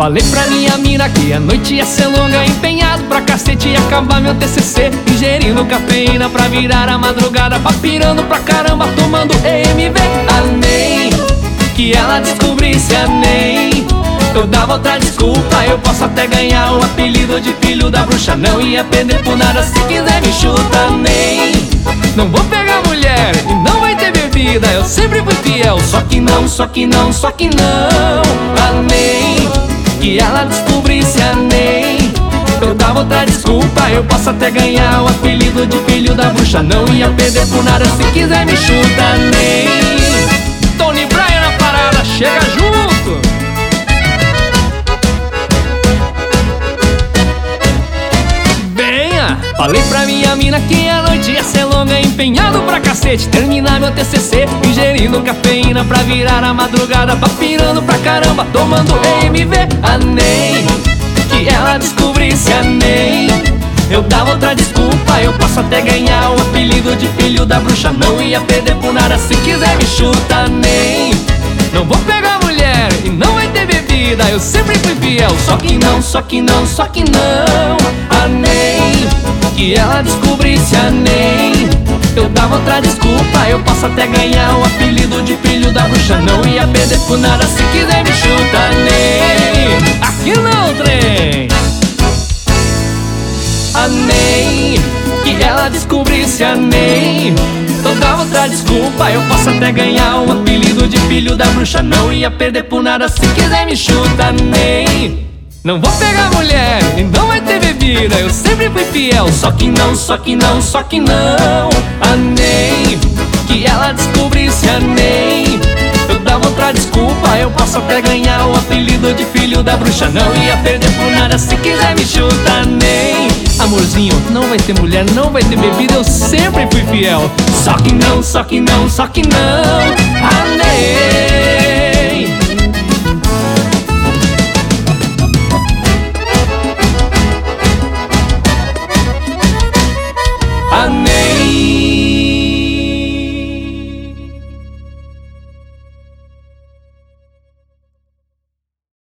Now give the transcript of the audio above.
Falei pra minha mina que a noite ia ser longa Empenhado pra cacete e acabar meu TCC Ingerindo cafeína pra virar a madrugada Papirando pra caramba, tomando EMV Amei que ela descobrisse a NEM Eu dava outra desculpa, eu posso até ganhar O apelido de filho da bruxa Não ia perder por nada, se quiser me chuta NEM Não vou pegar mulher e não vai ter bebida Eu sempre fui fiel, só que não, só que não, só que não Desculpa, eu posso até ganhar O apelido de filho da bruxa. Não ia perder por nada, se quiser me chuta NEM. Tony Bryan na parada, chega junto. Venha, falei pra minha mina que a noite ia ser longa Empenhado pra cacete, terminar meu TCC Ingerindo cafeína pra virar a madrugada Papirando pra caramba, tomando EMV A NEM, que ela descobrisse a NEM Eu dava outra desculpa, eu posso até ganhar O apelido de filho da bruxa Não ia perder por nada, se quiser me chuta NEM Não vou pegar mulher e não vai ter bebida Eu sempre fui fiel, só que não, só que não, só que não A NEM, que ela descobrisse a NEM eu dava outra desculpa, eu posso até ganhar o apelido de filho da bruxa Não ia perder por nada, se quiser me chuta NEM, que ela descobrisse a NEM dava outra desculpa, eu posso até ganhar o apelido de filho da bruxa Não ia perder por nada, se quiser me chuta nem não vou pegar mulher e não vai ter bebida Eu sempre fui fiel, só que não, só que não, só que não A NEM, que ela descobrisse a NEM Eu outra desculpa, eu posso até ganhar o apelido de filho da bruxa Não ia perder por nada, se quiser me chuta NEM Amorzinho, não vai ter mulher, não vai ter bebida, eu sempre fui fiel. Só que não, só que não, só que não. A NEM